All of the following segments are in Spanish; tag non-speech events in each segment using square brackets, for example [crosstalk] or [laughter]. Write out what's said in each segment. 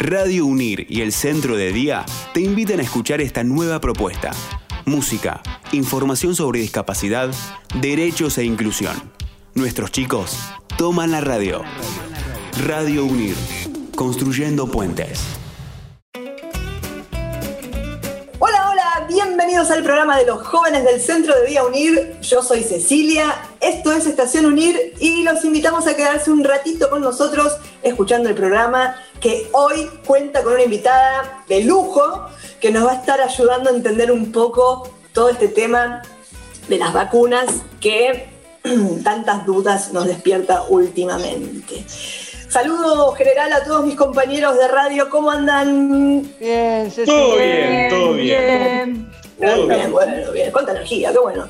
Radio Unir y el Centro de Día te invitan a escuchar esta nueva propuesta. Música, información sobre discapacidad, derechos e inclusión. Nuestros chicos toman la radio. Radio Unir, construyendo puentes. Bienvenidos al programa de los jóvenes del Centro de Día Unir. Yo soy Cecilia, esto es Estación Unir y los invitamos a quedarse un ratito con nosotros escuchando el programa que hoy cuenta con una invitada de lujo que nos va a estar ayudando a entender un poco todo este tema de las vacunas que [clears throat] tantas dudas nos despierta últimamente. Saludo general a todos mis compañeros de radio, ¿cómo andan? Bien, Ceci. Todo bien, todo bien. Bien, bien, bueno, bien, cuánta energía, qué bueno.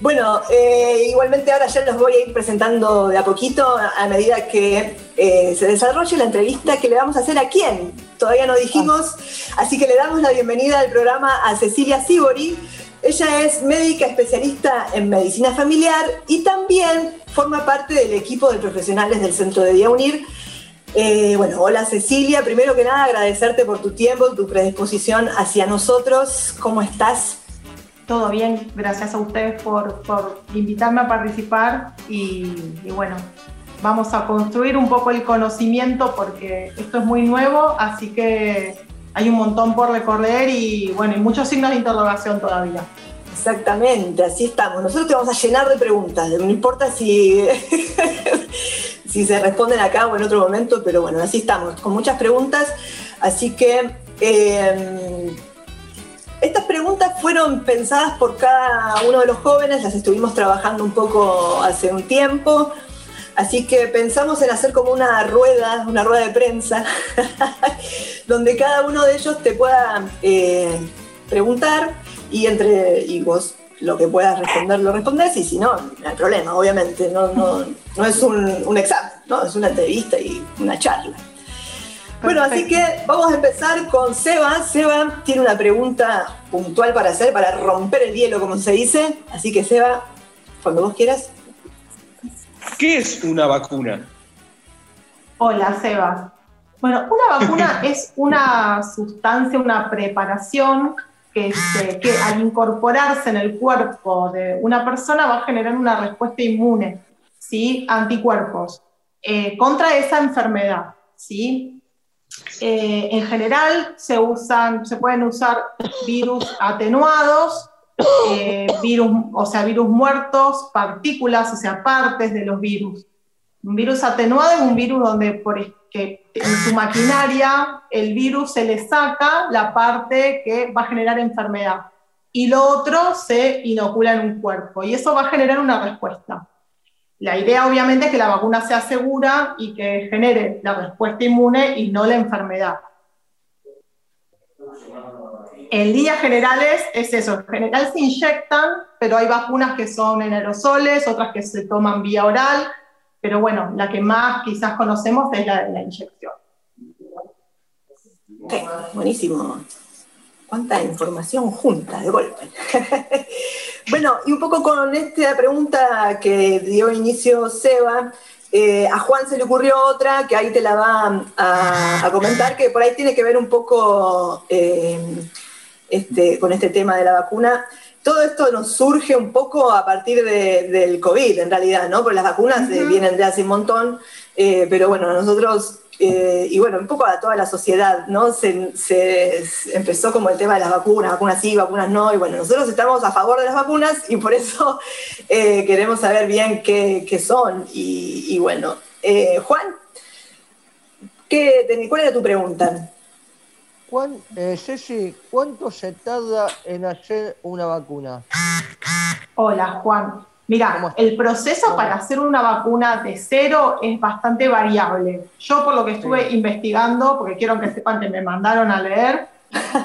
Bueno, eh, igualmente ahora ya los voy a ir presentando de a poquito a medida que eh, se desarrolle la entrevista que le vamos a hacer a quién. Todavía no dijimos, así que le damos la bienvenida al programa a Cecilia Sibori. Ella es médica especialista en medicina familiar y también forma parte del equipo de profesionales del Centro de Día Unir. Eh, bueno, hola Cecilia, primero que nada agradecerte por tu tiempo, tu predisposición hacia nosotros. ¿Cómo estás? Todo bien, gracias a ustedes por, por invitarme a participar y, y, bueno, vamos a construir un poco el conocimiento porque esto es muy nuevo, así que hay un montón por recorrer y bueno, y muchos signos de interrogación todavía. Exactamente, así estamos. Nosotros te vamos a llenar de preguntas, no importa si, [laughs] si se responden acá o en otro momento, pero bueno, así estamos, con muchas preguntas. Así que eh, estas preguntas fueron pensadas por cada uno de los jóvenes, las estuvimos trabajando un poco hace un tiempo. Así que pensamos en hacer como una rueda, una rueda de prensa, [laughs] donde cada uno de ellos te pueda eh, preguntar y entre y vos lo que puedas responder lo respondes y si no, no hay problema, obviamente, no, no, no es un, un, examen, ¿no? es una entrevista y una charla. Bueno, así que vamos a empezar con Seba. Seba tiene una pregunta puntual para hacer, para romper el hielo, como se dice. Así que Seba, cuando vos quieras. ¿Qué es una vacuna? Hola, Seba. Bueno, una vacuna [laughs] es una sustancia, una preparación que, se, que, al incorporarse en el cuerpo de una persona va a generar una respuesta inmune, ¿sí? anticuerpos, eh, contra esa enfermedad. ¿sí? Eh, en general se, usan, se pueden usar virus atenuados, eh, virus, o sea, virus muertos, partículas, o sea, partes de los virus. Un virus atenuado es un virus donde por, que en su maquinaria el virus se le saca la parte que va a generar enfermedad y lo otro se inocula en un cuerpo y eso va a generar una respuesta. La idea obviamente es que la vacuna sea segura y que genere la respuesta inmune y no la enfermedad. En líneas generales es eso, en general se inyectan, pero hay vacunas que son en aerosoles, otras que se toman vía oral, pero bueno, la que más quizás conocemos es la la inyección. Buenísimo. Cuánta información junta de golpe. [laughs] bueno, y un poco con esta pregunta que dio inicio Seba, eh, a Juan se le ocurrió otra que ahí te la va a, a comentar, que por ahí tiene que ver un poco eh, este, con este tema de la vacuna. Todo esto nos surge un poco a partir de, del COVID, en realidad, ¿no? Porque las vacunas uh -huh. vienen de hace un montón, eh, pero bueno, nosotros eh, y bueno, un poco a toda la sociedad, ¿no? Se, se, se, empezó como el tema de las vacunas, vacunas sí, vacunas no, y bueno, nosotros estamos a favor de las vacunas y por eso [laughs] eh, queremos saber bien qué, qué son. Y, y bueno, eh, Juan, ¿qué, ¿cuál era tu pregunta? Juan, eh, Ceci, ¿cuánto se tarda en hacer una vacuna? Hola, Juan. Mira, el proceso para hacer una vacuna de cero es bastante variable. Yo por lo que estuve sí. investigando, porque quiero que sepan que me mandaron a leer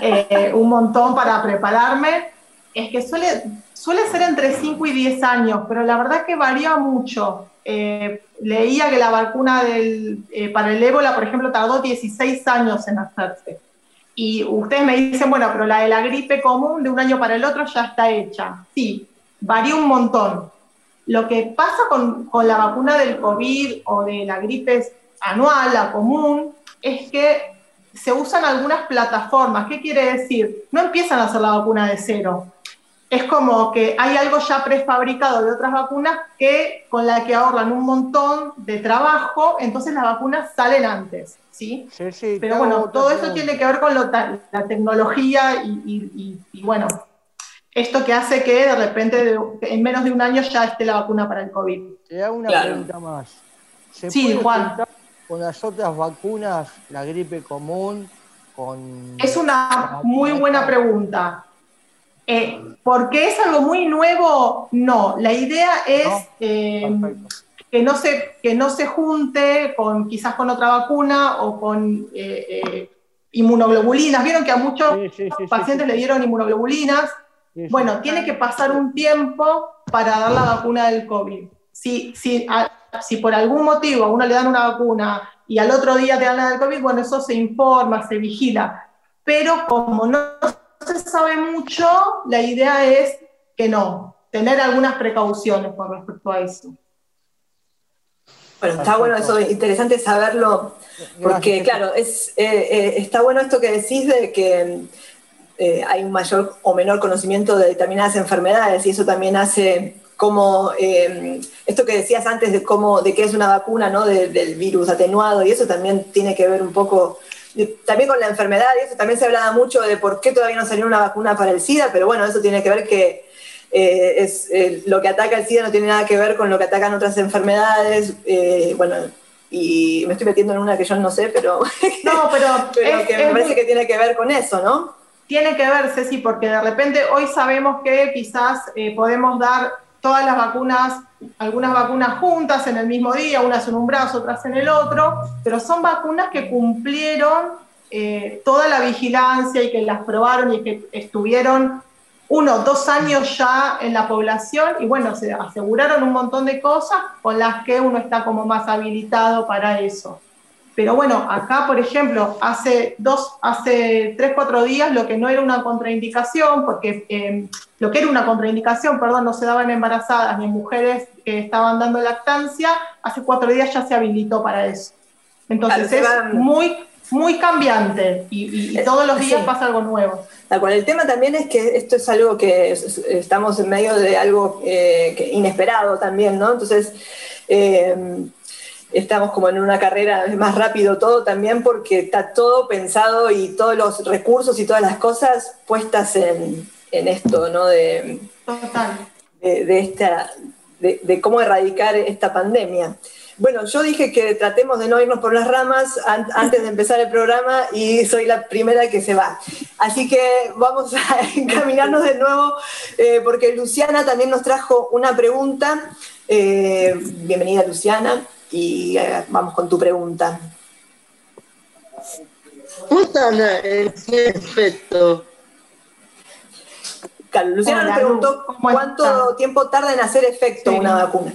eh, un montón para prepararme, es que suele, suele ser entre 5 y 10 años, pero la verdad que varía mucho. Eh, leía que la vacuna del, eh, para el ébola, por ejemplo, tardó 16 años en hacerse. Y ustedes me dicen, bueno, pero la de la gripe común de un año para el otro ya está hecha. Sí, varía un montón. Lo que pasa con, con, la vacuna del COVID o de la gripe anual, la común, es que se usan algunas plataformas. ¿Qué quiere decir? No empiezan a hacer la vacuna de cero. Es como que hay algo ya prefabricado de otras vacunas que, con la que ahorran un montón de trabajo, entonces las vacunas salen antes. ¿sí? Pero bueno, todo eso tiene que ver con la tecnología y, bueno, esto que hace que de repente en menos de un año ya esté la vacuna para el COVID. Te hago una pregunta más. ¿Se sí, Juan. Con las otras vacunas, la gripe común, con... Es una muy buena pregunta. Eh, porque es algo muy nuevo, no. La idea es eh, que, no se, que no se junte con quizás con otra vacuna o con eh, inmunoglobulinas. Vieron que a muchos pacientes le dieron inmunoglobulinas. Bueno, tiene que pasar un tiempo para dar la vacuna del COVID. Si, si, si por algún motivo a uno le dan una vacuna y al otro día te dan la del COVID, bueno, eso se informa, se vigila. Pero como no se sabe mucho, la idea es que no, tener algunas precauciones con respecto a eso. Bueno, está bueno eso, interesante saberlo, porque claro, es, eh, eh, está bueno esto que decís de que eh, hay un mayor o menor conocimiento de determinadas enfermedades y eso también hace como esto que decías antes de cómo, de qué es una vacuna, ¿no? del virus atenuado y eso también tiene que ver un poco también con la enfermedad y eso también se hablaba mucho de por qué todavía no salió una vacuna para el SIDA, pero bueno, eso tiene que ver que eh, es, eh, lo que ataca el SIDA no tiene nada que ver con lo que atacan otras enfermedades, eh, bueno, y me estoy metiendo en una que yo no sé, pero, [laughs] no, pero, que me parece que tiene que ver con eso, ¿no? Tiene que ver, Ceci, porque de repente hoy sabemos que quizás podemos dar todas las vacunas, algunas vacunas juntas en el mismo día, unas en un brazo, otras en el otro, pero son vacunas que cumplieron eh, toda la vigilancia y que las probaron y que estuvieron uno, dos años ya en la población y bueno, se aseguraron un montón de cosas con las que uno está como más habilitado para eso. Pero bueno, acá, por ejemplo, hace dos, hace tres, cuatro días lo que no era una contraindicación, porque em, lo que era una contraindicación, perdón, no se daban embarazadas ni mujeres que estaban dando lactancia, hace cuatro días ya se habilitó para eso. Entonces es muy, muy cambiante y, todos los días pasa algo nuevo. El tema también es que esto es algo que estamos en medio de algo eh, inesperado también, ¿no? Entonces, eh, estamos como en una carrera más rápido todo también porque está todo pensado y todos los recursos y todas las cosas puestas en, esto, ¿no? De, de, esta, de, cómo erradicar esta pandemia. Bueno, yo dije que tratemos de no irnos por las ramas antes de empezar el programa y soy la primera que se va. Así que vamos a [laughs] encaminarnos de nuevo eh, porque Luciana también nos trajo una pregunta. Eh, bienvenida, Luciana y eh, vamos con tu pregunta. ¿Cómo está el efecto? Carlos, Luciana nos preguntó cuánto tiempo tarda en hacer efecto una vacuna.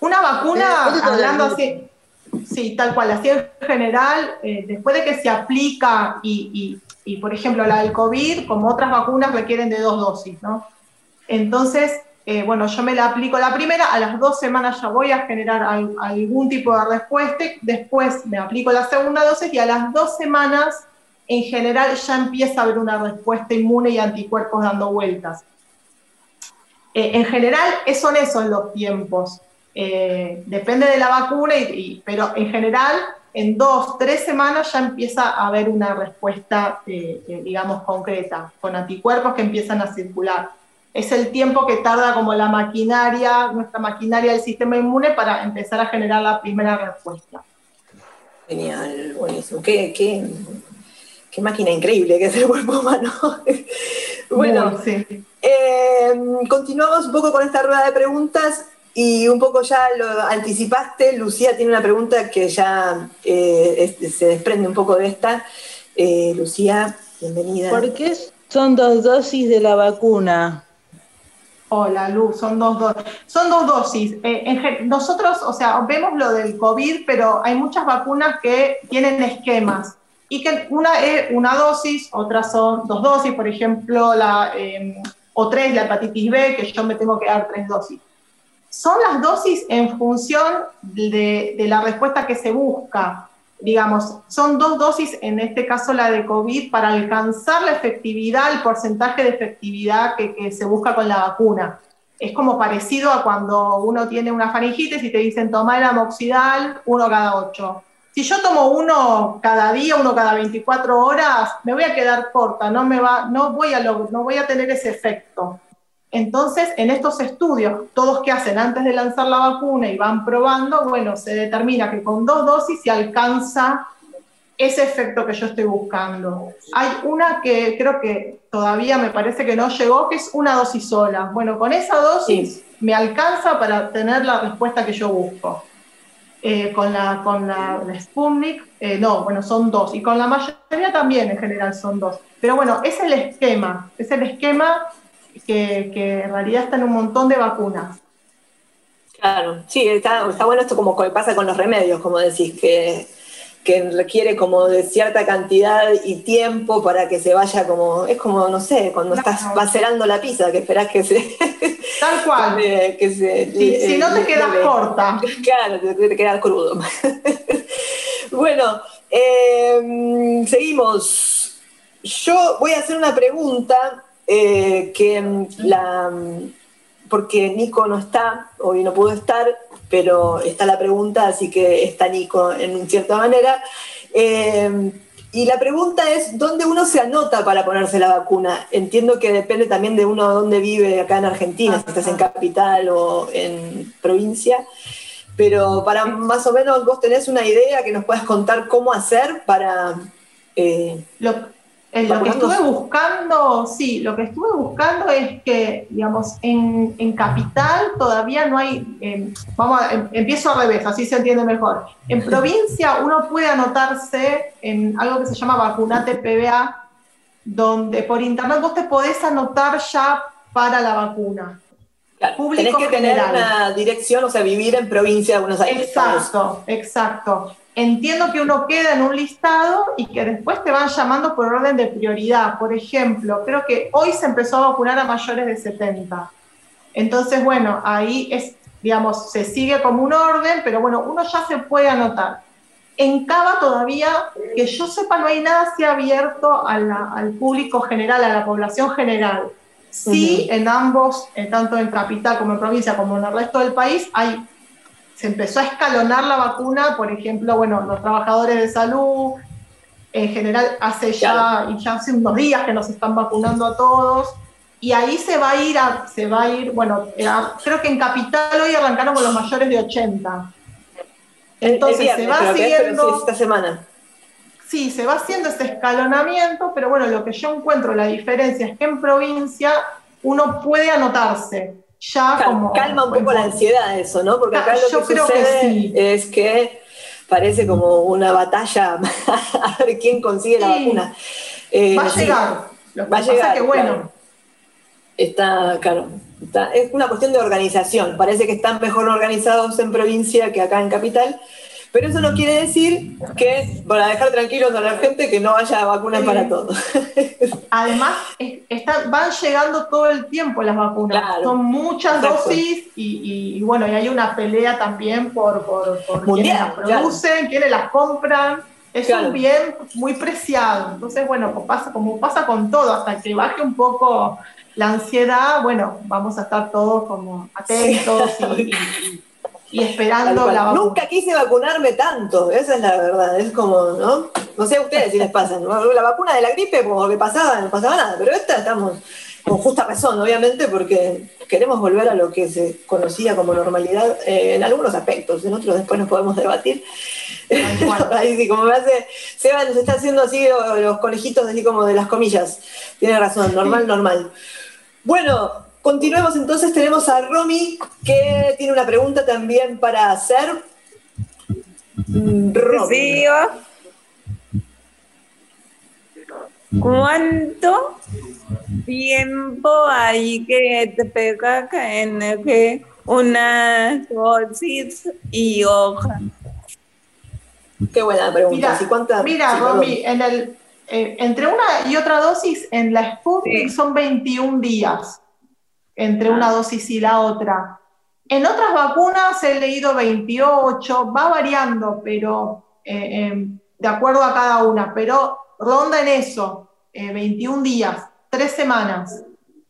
Una vacuna, hablando así, sí, tal cual, así en general, eh, después de que se aplica y, y, y, por ejemplo, la del COVID, como otras vacunas, requieren de dos dosis, ¿no? Entonces, eh, bueno, yo me la aplico la primera, a las dos semanas ya voy a generar algún tipo de respuesta, después me aplico la segunda dosis y a las dos semanas en general ya empieza a haber una respuesta inmune y anticuerpos dando vueltas. Eh, en general son esos los tiempos. Eh, depende de la vacuna, pero en general en dos, tres semanas ya empieza a haber una respuesta, digamos, concreta, con anticuerpos que empiezan a circular es el tiempo que tarda como la maquinaria, nuestra maquinaria del sistema inmune para empezar a generar la primera respuesta. Genial, buenísimo. Qué, qué, qué máquina increíble que es el cuerpo humano. [laughs] bueno, eh, continuamos un poco con esta rueda de preguntas y un poco ya lo anticipaste. Lucía tiene una pregunta que ya eh, se desprende un poco de esta. Eh, Lucía, bienvenida. ¿Por qué son dos dosis de la vacuna? Hola, Luz, son dos, son dos dosis. Eh, nosotros, o sea, vemos lo del COVID, pero hay muchas vacunas que tienen esquemas y que una es una dosis, otras son dos dosis, por ejemplo, la, em, o tres, la hepatitis B, que yo me tengo que dar tres dosis. Son las dosis en función de, la respuesta que se busca. Digamos, son dos dosis, en este caso la de COVID, para alcanzar la efectividad, el porcentaje de efectividad que, se busca con la vacuna. Es como parecido a cuando uno tiene una faringitis y te dicen toma el amoxidal uno cada ocho. Si yo tomo uno cada día, uno cada 24 horas, me voy a quedar corta, no, me va, no, voy, a no voy a tener ese efecto. Entonces, en estos estudios, todos que hacen antes de lanzar la vacuna y van probando, bueno, se determina que con dos dosis se alcanza ese efecto que yo estoy buscando. Hay una que creo que todavía me parece que no llegó, que es una dosis sola. Bueno, con esa dosis me alcanza para tener la respuesta que yo busco. Eh, con la, con la, Sputnik, eh, no, bueno, son dos. Y con la mayoría también en general son dos. Pero bueno, es el esquema, es el esquema que, en realidad está en un montón de vacunas. Claro, sí, está, bueno esto como pasa con los remedios, como decís, que, que requiere como de cierta cantidad y tiempo para que se vaya como, es como, no sé, cuando estás macerando la pizza, que esperás que se... [laughs] Tal cual. [laughs] que si, no te quedas corta. [laughs] Claro, te, te quedas crudo. bueno, em, seguimos. Yo voy a hacer una pregunta eh, que la, porque Nico no está, hoy no pudo estar, pero está la pregunta, así que está Nico en cierta manera. Eh, y la pregunta es, ¿dónde uno se anota para ponerse la vacuna? Entiendo que depende también de uno dónde vive acá en Argentina, si estás en capital o en provincia, pero para más o menos vos tenés una idea que nos puedas contar cómo hacer para... Eh, lo que estuve buscando, sí, lo que estuve buscando es que, digamos, en, capital todavía no hay, em, vamos, a, em, empiezo al revés, así se entiende mejor. En provincia uno puede anotarse en algo que se llama Vacunate PBA, donde por internet vos te podés anotar ya para la vacuna. Claro, tenés que tener una dirección, o sea, vivir en provincia de Buenos Aires. Exacto, exacto entiendo que uno queda en un listado y que después te van llamando por orden de prioridad. Por ejemplo, creo que hoy se empezó a vacunar a mayores de 70. Entonces, bueno, ahí es, digamos, se sigue como un orden, pero bueno, uno ya se puede anotar. En Cava todavía, que yo sepa, no hay nada así abierto al público general, a la población general. Sí, en ambos, eh, tanto en capital como en provincia, como en el resto del país, hay se empezó a escalonar la vacuna, por ejemplo, bueno, los trabajadores de salud, en general hace ya, y ya hace unos días que nos están vacunando a todos, y ahí se va a ir, se va a ir, bueno, creo que en Capital hoy arrancaron con los mayores de 80. Entonces se va siguiendo... esta semana. Sí, se va haciendo ese escalonamiento, pero bueno, lo que yo encuentro, la diferencia es que en provincia uno puede anotarse ya como... Calma un poco la ansiedad eso, ¿no? Porque acá lo que sucede es que parece como una batalla [laughs] a ver quién consigue la vacuna. Eh, va a llegar. va a llegar. Que bueno. Está, claro. es una cuestión de organización. Parece que están mejor organizados en provincia que acá en capital. Pero eso no quiere decir que, para dejar tranquilos a la gente, que no haya vacunas para todos. [laughs] Además, van llegando todo el tiempo las vacunas. Son muchas dosis y, bueno, y hay una pelea también por, por, quienes las producen, quienes las compran. Es un bien muy preciado. Entonces, bueno, pues pasa, como pasa con todo, hasta que baje un poco la ansiedad, bueno, vamos a estar todos como atentos y y esperando la vacuna. Nunca quise vacunarme tanto, esa es la verdad, es como, ¿no? No sé a ustedes si les pasa, la vacuna de la gripe como que pasaba, no pasaba nada, pero esta estamos con justa razón, obviamente, porque queremos volver a lo que se conocía como normalidad eh, en algunos aspectos, en otros después nos podemos debatir. [laughs] Ahí sí, como me hace, Seba nos está haciendo así los conejitos así como de las comillas, tiene razón, normal, [laughs] normal. Bueno, Continuemos entonces, tenemos a Romy que tiene una pregunta también para hacer. Mm, Romy. ¿Cuánto tiempo hay que te pega en que una dosis y hoja? Qué buena pregunta. Mira, mira Romy, en el, eh, entre una y otra dosis en la Sputnik son 21 días entre una dosis y la otra. En otras vacunas he leído 28, va variando, pero eh, eh, de acuerdo a cada una, pero ronda en eso, eh, 21 días, tres semanas.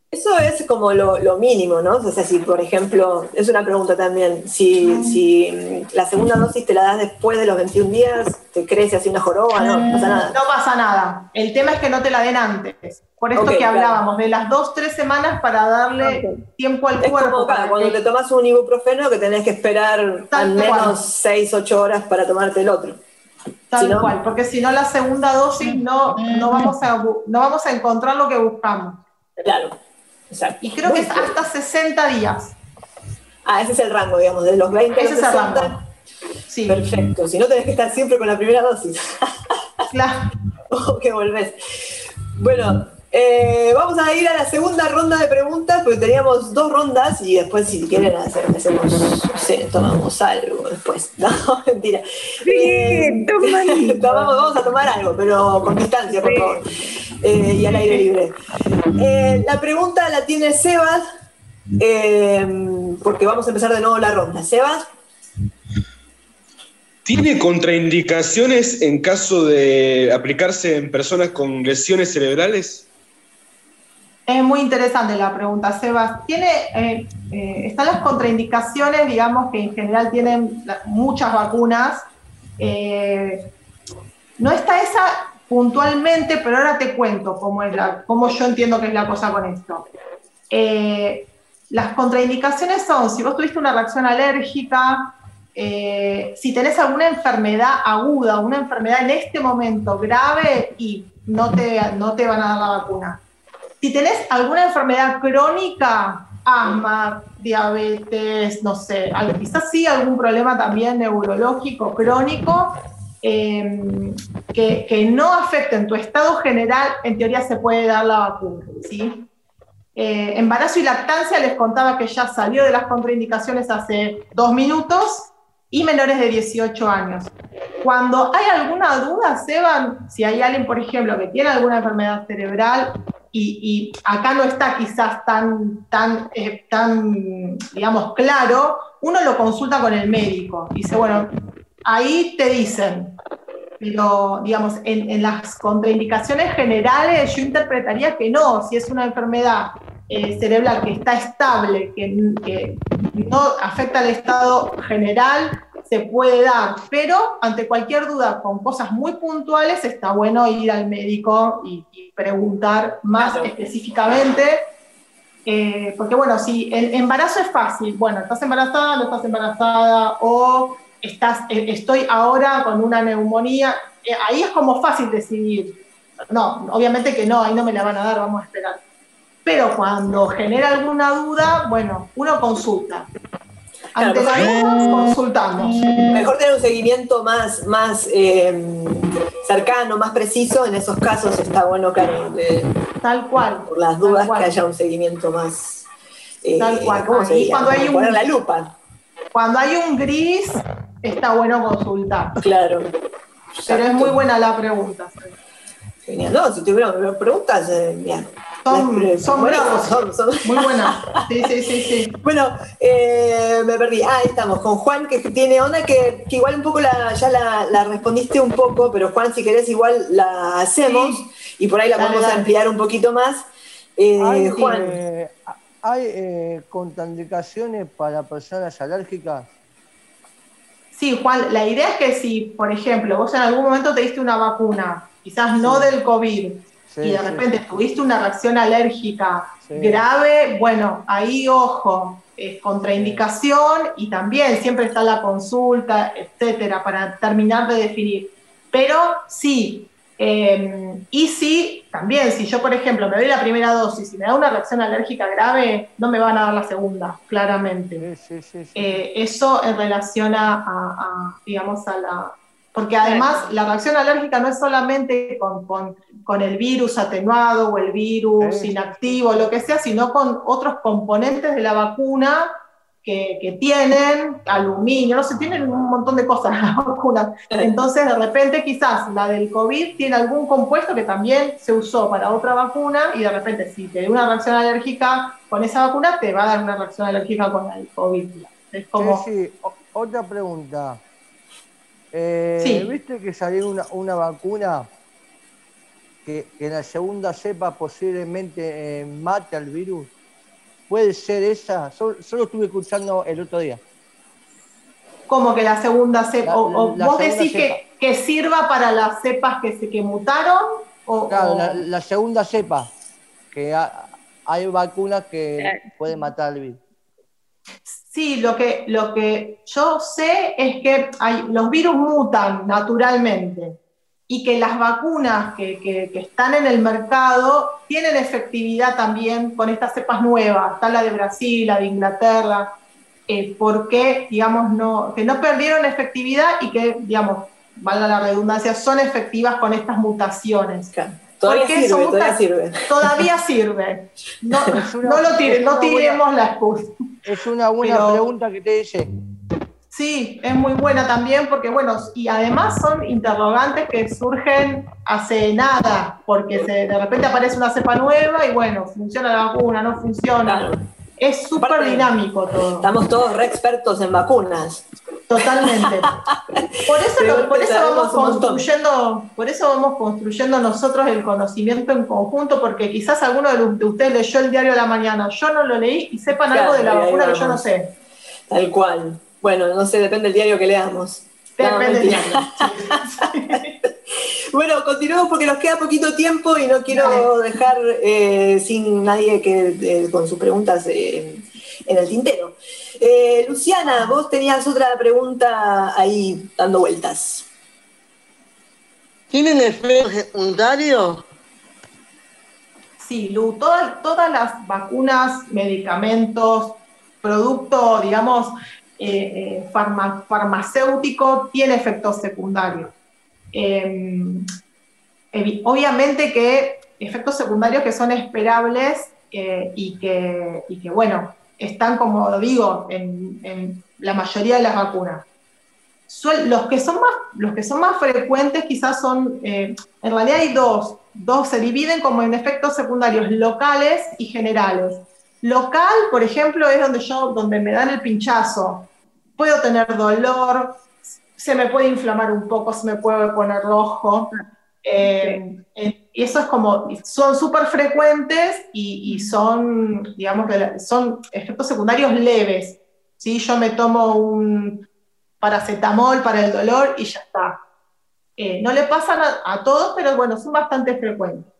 Eso es como lo, lo mínimo, ¿no? O sea, si por ejemplo, es una pregunta también, si, si mm, la segunda dosis te la das después de los 21 días, te crece así una joroba, no, no pasa nada. No pasa nada. El tema es que no te la den antes. Por esto Ok, que claro. hablábamos, de las dos, tres semanas para darle tiempo al Es cuerpo. como acá, cuando te tomas un ibuprofeno que tenés que esperar al Tal menos cual. 6, 8 horas para tomarte el otro. Tal Si no- cual, porque si no la segunda dosis no, no, vamos a, no vamos a encontrar lo que buscamos. Claro, exacto. Y creo que es Muy bien. hasta 60 días. Ah, ese es el rango, digamos, de los 20 a los Ese es el 60. rango. Sí, Perfecto, si no tenés que estar siempre con la primera dosis. claro. [laughs] o que volvés. Bueno, eh, vamos a ir a la segunda ronda de preguntas, porque teníamos dos rondas y después, si quieren, hacer, hacemos, no sé, tomamos algo después. [laughs] No, mentira. Sí, toma [laughs] algo. tomamos, vamos a tomar algo, pero con distancia, por Sí. favor. Eh, y al aire libre. Eh, la pregunta la tiene Sebas, eh, porque vamos a empezar de nuevo la ronda. Sebas, ¿Tiene contraindicaciones en caso de aplicarse en personas con lesiones cerebrales? Es muy interesante la pregunta, Sebas. Tiene, eh, eh, están las contraindicaciones, digamos, que en general tienen muchas vacunas. Eh, no está esa puntualmente, pero ahora te cuento cómo, es la, cómo yo entiendo que es la cosa con esto. Las contraindicaciones son, si vos tuviste una reacción alérgica, si tenés alguna enfermedad aguda, una enfermedad en este momento grave y no te, no te van a dar la vacuna. Si tenés alguna enfermedad crónica, asma, diabetes, no sé, quizás sí algún problema también neurológico crónico, eh, que, que no afecten tu estado general, en teoría se puede dar la vacuna, ¿sí? Eh, embarazo y lactancia les contaba que ya salió de las contraindicaciones hace dos minutos y menores de 18 años. Cuando hay alguna duda, Seban, si hay alguien, por ejemplo, que tiene alguna enfermedad cerebral y, y acá no está quizás tan, tan, eh, tan, digamos, claro, uno lo consulta con el médico. Dice, bueno, ahí te dicen, pero digamos, en, en las contraindicaciones generales yo interpretaría que no, si es una enfermedad eh, cerebral que está estable, que, que no afecta al estado general, se puede dar, pero ante cualquier duda con cosas muy puntuales está bueno ir al médico y, y preguntar más Claro. específicamente. eh, porque bueno, si el embarazo es fácil, bueno, estás embarazada, no estás embarazada, o estás, eh, estoy ahora con una neumonía, eh, ahí es como fácil decidir. No, obviamente que no, ahí no me la van a dar, vamos a esperar. Pero cuando genera alguna duda, bueno, uno consulta. Ante la Claro, duda, consultamos. Mejor tener un seguimiento más, más eh, cercano, más preciso. En esos casos está bueno, claro, Tal cual. por las dudas que haya un seguimiento más. eh, Tal cual. ¿Cómo se diría? cuando hay un- Poner la lupa, Cuando hay un gris, está bueno consultar. claro. Pero es muy buena la pregunta. Genial. No, si tuvieron preguntas, eh, bien. Son, son buenas, bravos. son- son- Muy buena. Sí, sí, sí, sí. [laughs] Bueno, eh, me perdí. Ah, ahí estamos, con Juan, que tiene onda que, que igual un poco la, ya la, la respondiste un poco, pero Juan, si querés, igual la hacemos y por ahí la podemos dale. ampliar un poquito más. Eh, ¿Hay, Juan, eh, ¿hay eh, contraindicaciones para personas alérgicas? Sí, Juan, la idea es que si, por ejemplo, vos en algún momento te diste una vacuna, quizás no del COVID, Sí, y de sí, repente tuviste una reacción alérgica grave, bueno, ahí ojo, es contraindicación y también siempre está la consulta, etcétera, para terminar de definir. Pero sí, eh, y sí, también, si yo, por ejemplo, me doy la primera dosis y me da una reacción alérgica grave, no me van a dar la segunda, claramente. Sí, sí, sí. sí. Eh, eso en relación a, a- a, digamos, a la... Porque además la reacción alérgica no es solamente con, con- con el virus atenuado o el virus inactivo, lo que sea, sino con otros componentes de la vacuna que, que tienen, aluminio, no sé, tienen un montón de cosas las [laughs] vacunas. Entonces, de repente, quizás la del COVID tiene algún compuesto que también se usó para otra vacuna y de repente, si te da una reacción alérgica con esa vacuna, te va a dar una reacción alérgica con el COVID. Es como... Sí, sí. Otra pregunta. Eh, Sí. ¿Viste que salió una, una vacuna que, que en la segunda cepa posiblemente eh, mate al virus? ¿Puede ser esa? Solo, solo estuve escuchando el otro día. Como que la segunda cepa. La- o, la vos decís que, que sirva para las cepas que, se, que mutaron. O, Claro, o- la, la segunda cepa, que ha- hay vacunas que pueden matar al virus. Sí, lo que, lo que yo sé es que los virus mutan naturalmente y que las vacunas que, que- están en el mercado tienen efectividad también con estas cepas nuevas, está la de Brasil, la de Inglaterra, eh, porque, digamos, no, que no perdieron efectividad y que, digamos, valga la redundancia, son efectivas con estas mutaciones. Todavía sirve, todavía sirve. Todavía sirve. No, [laughs] una- no lo tire- es no una buena- tiremos la excusa. Es una buena Pero- pregunta que te dice. Sí, es muy buena también porque, bueno, y además son interrogantes que surgen hace nada, porque se- de repente aparece una cepa nueva y, bueno, funciona la vacuna, no funciona. Es súper dinámico todo. Estamos todos re expertos en vacunas. Totalmente. [laughs] Por eso, Pero lo- por eso sabemos vamos construyendo, por eso vamos construyendo nosotros el conocimiento en conjunto, porque quizás alguno de ustedes leyó el diario de la mañana, yo no lo leí y sepan Claro, algo de la vacuna que yo no sé. Tal cual. Bueno, no sé, depende del diario que leamos. Depende del mentira. [laughs] Bueno, continuemos porque nos queda poquito tiempo y no quiero dejar eh, sin nadie que eh, con sus preguntas eh, en el tintero. Eh, Luciana, vos tenías otra pregunta ahí dando vueltas. ¿Tienen efectos secundarios? Sí, Lu, todas, todas las vacunas, medicamentos, producto, digamos, eh, eh, farma- farmacéutico, tiene efectos secundarios. Eh, evi- obviamente que efectos secundarios que son esperables eh, y, que, y que, bueno, están, como digo, en, la mayoría de las vacunas. Los, que son más, los que son más frecuentes quizás son, eh, en realidad hay dos, dos se dividen como en efectos secundarios locales y generales. Local, por ejemplo, es donde yo, donde me dan el pinchazo. Puedo tener dolor, se me puede inflamar un poco, se me puede poner rojo. Eh, eh, y eso es como, son súper frecuentes y, y son, digamos, son efectos secundarios leves. ¿sí? Yo me tomo un paracetamol para el dolor y ya está. Eh, no le pasan a, a todos, pero bueno, son bastante frecuentes.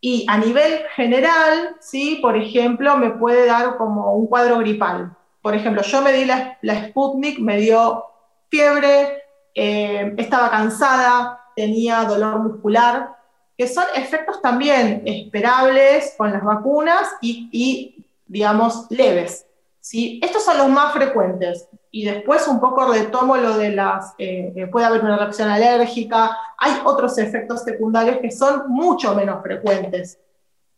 Y a nivel general, ¿sí? por ejemplo, me puede dar como un cuadro gripal. Por ejemplo, yo me di la, la Sputnik, me dio fiebre, eh, estaba cansada, tenía dolor muscular, que son efectos también esperables con las vacunas y, y, digamos, leves. ¿sí? Estos son los más frecuentes. Y después un poco retomo lo de las, eh, puede haber una reacción alérgica, hay otros efectos secundarios que son mucho menos frecuentes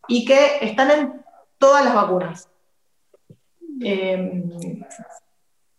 y que están en todas las vacunas. Eh,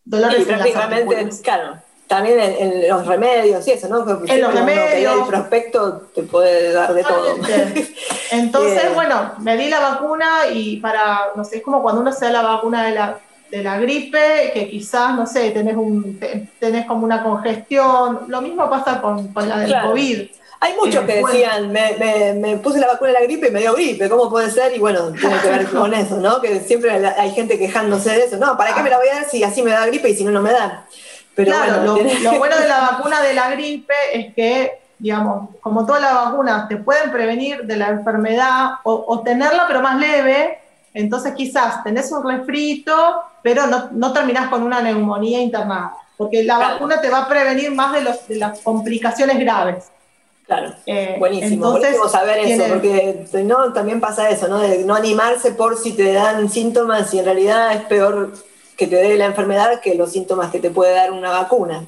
dolores Sí, en las claro. También en, en los remedios y eso, ¿no? Que En los remedios. El prospecto te puede dar de todo. [laughs] Entonces, Eh. bueno, me di la vacuna y para, no sé, es como cuando uno se da la vacuna de la, de la gripe, que quizás, no sé, tenés, un, te- tenés como una congestión. Lo mismo pasa con, con la del Claro. COVID. Hay muchos Eh, que bueno. decían, me, me- me puse la vacuna de la gripe y me dio gripe, ¿cómo puede ser? Y bueno, tiene que ver [laughs] con eso, ¿no? Que siempre hay gente quejándose de eso. No, ¿para qué me la voy a dar si así me da gripe y si no, no me da? Pero claro, bueno, lo, bueno de la vacuna de la gripe es que, digamos, como todas las vacunas te pueden prevenir de la enfermedad o, o tenerla pero más leve, entonces quizás tenés un refrito, pero no, no terminás con una neumonía internada, porque la Claro. vacuna te va a prevenir más de, los, de las complicaciones graves. Claro, Eh, buenísimo, entonces, buenísimo saber eso, tiene- porque si no, también pasa eso, ¿no? De no animarse por si te dan síntomas y en realidad es peor que te dé la enfermedad que los síntomas que te puede dar una vacuna.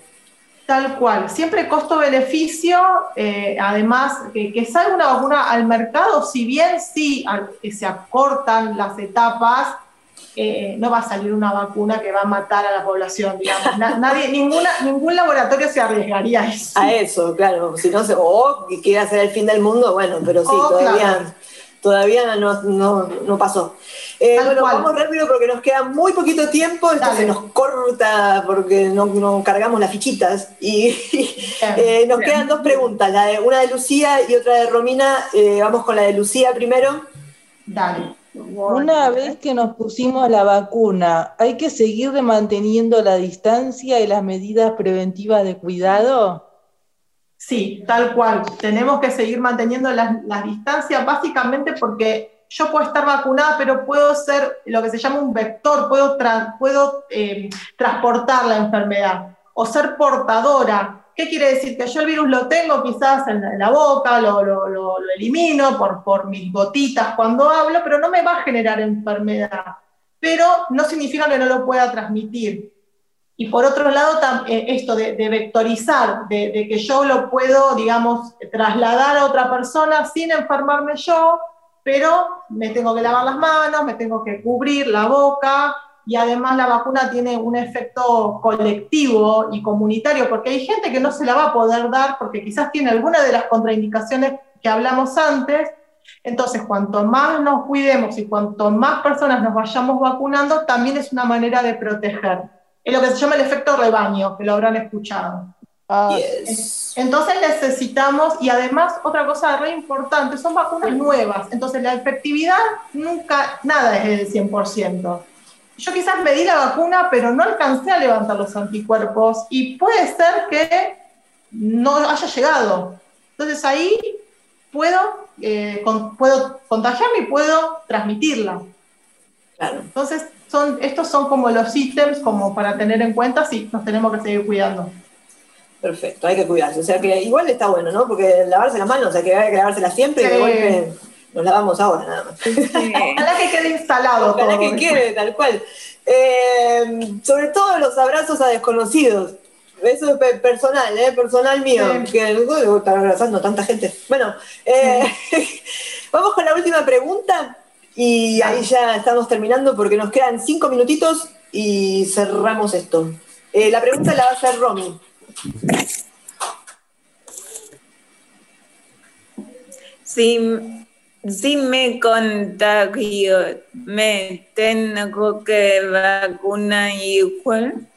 Tal cual, siempre costo-beneficio, eh, además que, que salga una vacuna al mercado, si bien sí al- que se acortan las etapas, eh, no va a salir una vacuna que va a matar a la población, digamos. Na- [laughs] nadie, ninguna, ningún laboratorio se arriesgaría a eso. A eso, claro, si no se, o que quiera hacer el fin del mundo, bueno, pero sí, Oh, todavía, claro. Todavía no, no, no pasó. Eh, bueno, cual. vamos rápido porque nos queda muy poquito tiempo, esto Dale. se nos corta porque no, no cargamos las fichitas. Y [laughs] eh, nos quedan dos preguntas, la de, una de Lucía y otra de Romina. Eh, vamos con la de Lucía primero. Dale. Una vez que nos pusimos la vacuna, ¿hay que seguir manteniendo la distancia y las medidas preventivas de cuidado? Sí, tal cual. Tenemos que seguir manteniendo las, distancias básicamente porque yo puedo estar vacunada, pero puedo ser lo que se llama un vector, puedo, tra- puedo eh, transportar la enfermedad o ser portadora. ¿Qué quiere decir? Que yo el virus lo tengo quizás en la, boca, lo, lo- lo- lo elimino por, por mis gotitas cuando hablo, pero no me va a generar enfermedad. Pero no significa que no lo pueda transmitir. Y por otro lado, eh, esto de, de vectorizar, de, de que yo lo puedo, digamos, trasladar a otra persona sin enfermarme yo, pero me tengo que lavar las manos, me tengo que cubrir la boca, y además la vacuna tiene un efecto colectivo y comunitario, porque hay gente que no se la va a poder dar porque quizás tiene alguna de las contraindicaciones que hablamos antes. Entonces, cuanto más nos cuidemos y cuanto más personas nos vayamos vacunando, también es una manera de proteger. Es lo que se llama el efecto rebaño, que lo habrán escuchado. Ah, Yes. Entonces necesitamos, y además otra cosa re importante, son vacunas nuevas, entonces la efectividad nunca, nada es del 100%. Yo quizás me di la vacuna, pero no alcancé a levantar los anticuerpos y puede ser que no haya llegado. Entonces ahí puedo, eh, con- puedo contagiarme y puedo transmitirla. Claro. Entonces son, estos son como los ítems como para tener en cuenta si nos tenemos que seguir cuidando. Perfecto, hay que cuidarse. O sea que igual está bueno, ¿no? Porque lavarse las manos, o sea que hay que lavárselas siempre y de Sí. golpe nos lavamos ahora nada más. Ojalá que quede instalado Ojalá todo. que quede, tal cual. Eh, sobre todo los abrazos a desconocidos. Eso es pe- personal, ¿eh? Personal mío. Sí. Que uh, estar abrazando a tanta gente. Bueno, eh, [laughs] vamos con la última pregunta y ahí ya estamos terminando porque nos quedan cinco minutitos y cerramos esto. Eh, la pregunta la va a hacer Romy. Si, si me contagio, ¿me tengo que vacunar igual?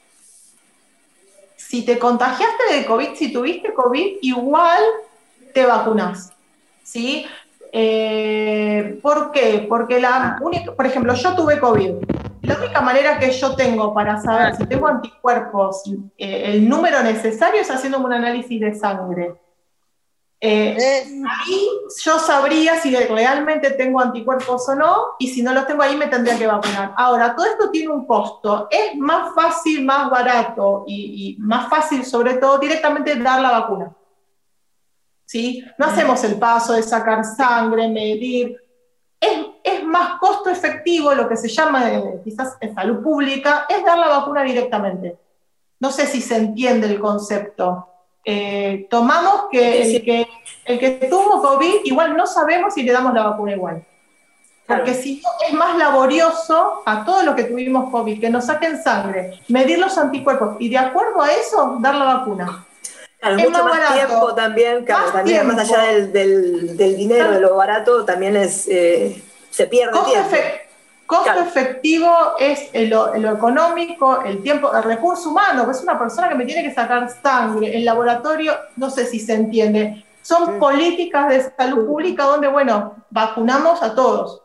Si te contagiaste de COVID, si tuviste COVID, igual te vacunas. ¿Sí? Eh, ¿Por qué? Porque la única, por ejemplo, yo tuve COVID. La única manera que yo tengo para saber si tengo anticuerpos, eh, el número necesario es haciéndome un análisis de sangre. Eh, ahí yo sabría si realmente tengo anticuerpos o no, y si no los tengo ahí me tendría que vacunar. Ahora, todo esto tiene un costo. Es más fácil, más barato y, y más fácil, sobre todo, directamente dar la vacuna. ¿Sí? No hacemos el paso de sacar sangre, medir. Es, es más costo efectivo, lo que se llama eh, quizás en salud pública, es dar la vacuna directamente. No sé si se entiende el concepto. Eh, tomamos que el, que el que tuvo COVID, igual no sabemos si le damos la vacuna igual. Porque si no, es más laborioso a todos los que tuvimos COVID, que nos saquen sangre, medir los anticuerpos y de acuerdo a eso, dar la vacuna. Claro, Es mucho más tiempo también, claro, Más también más allá del, del- del dinero, de lo barato, también es eh, se pierde Costo, tiempo. costo Claro. efectivo es lo, económico, el tiempo, el recurso humano, que es una persona que me tiene que sacar sangre, el laboratorio, no sé si se entiende. Son políticas de salud pública donde, bueno, vacunamos a todos.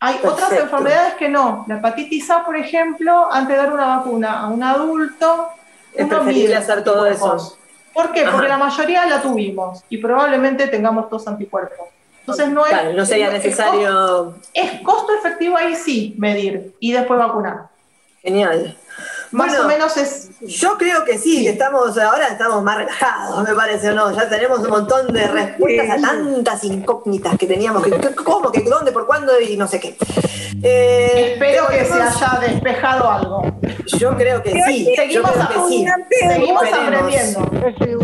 Hay otras enfermedades que no. La hepatitis A, por ejemplo, antes de dar una vacuna a un adulto, Es preferible mide hacer todo anticuerpos. eso. ¿Por qué? Ajá. Porque la mayoría la tuvimos y probablemente tengamos dos anticuerpos. Entonces no es, Claro, no sería es- necesario. es costo efectivo ahí sí medir y después vacunar. Genial. Más Bueno, o menos es. Yo creo que sí, que estamos, ahora estamos más relajados, me parece, ¿o ¿no? Ya tenemos un montón de respuestas a tantas incógnitas que teníamos, que, que- cómo, que dónde, por cuándo y no sé qué. Eh, Espero que se haya despejado algo. Yo creo que sí, Seguimos, creo que sí. seguimos aprendiendo.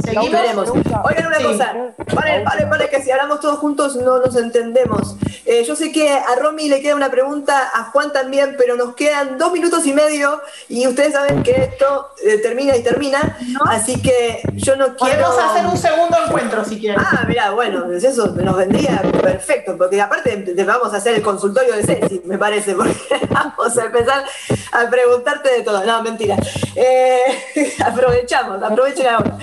Seguimos. Veremos. Oigan una Sí. cosa, vale, vale, vale, que si hablamos todos juntos no nos entendemos. Eh, yo sé que a Romy le queda una pregunta, a Juan también, pero nos quedan dos minutos y medio y ustedes saben que esto termina y termina, así que yo no quiero... Podemos hacer un segundo encuentro si quieren. Ah, mira, bueno, eso nos vendría perfecto, porque aparte te vamos a hacer el consultorio de Ceci, me parece, porque [laughs] vamos a empezar a preguntarte de todo. No, mentira. Eh, [laughs] aprovechamos, aprovechen ahora.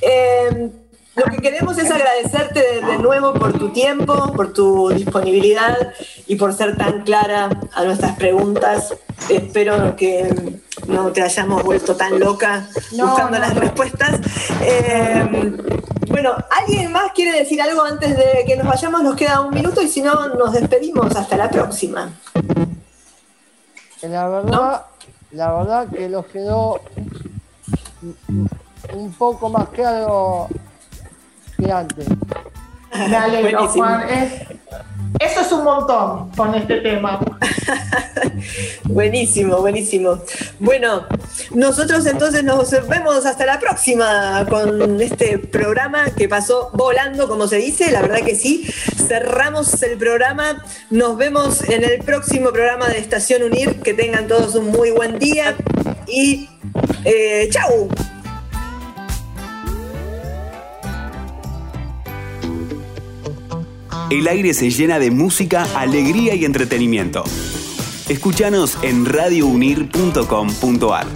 Eh, lo que queremos es agradecerte de, nuevo por tu tiempo, por tu disponibilidad y por ser tan clara a nuestras preguntas. Espero que no te hayamos vuelto tan loca buscando las respuestas. Eh, bueno, ¿alguien más quiere decir algo antes de que nos vayamos? Nos queda un minuto y si no, nos despedimos. Hasta la próxima. La verdad, la verdad que nos quedó un poco más claro antes. Me alegro, Juan. eso es un montón con este tema. [laughs] buenísimo, buenísimo. Bueno, nosotros entonces nos vemos hasta la próxima con este programa que pasó volando, como se dice. La verdad que sí. Cerramos el programa. Nos vemos en el próximo programa de Estación Unir. Que tengan todos un muy buen día y eh, chau. El aire se llena de música, alegría y entretenimiento. Escúchanos en radiounir.com.ar.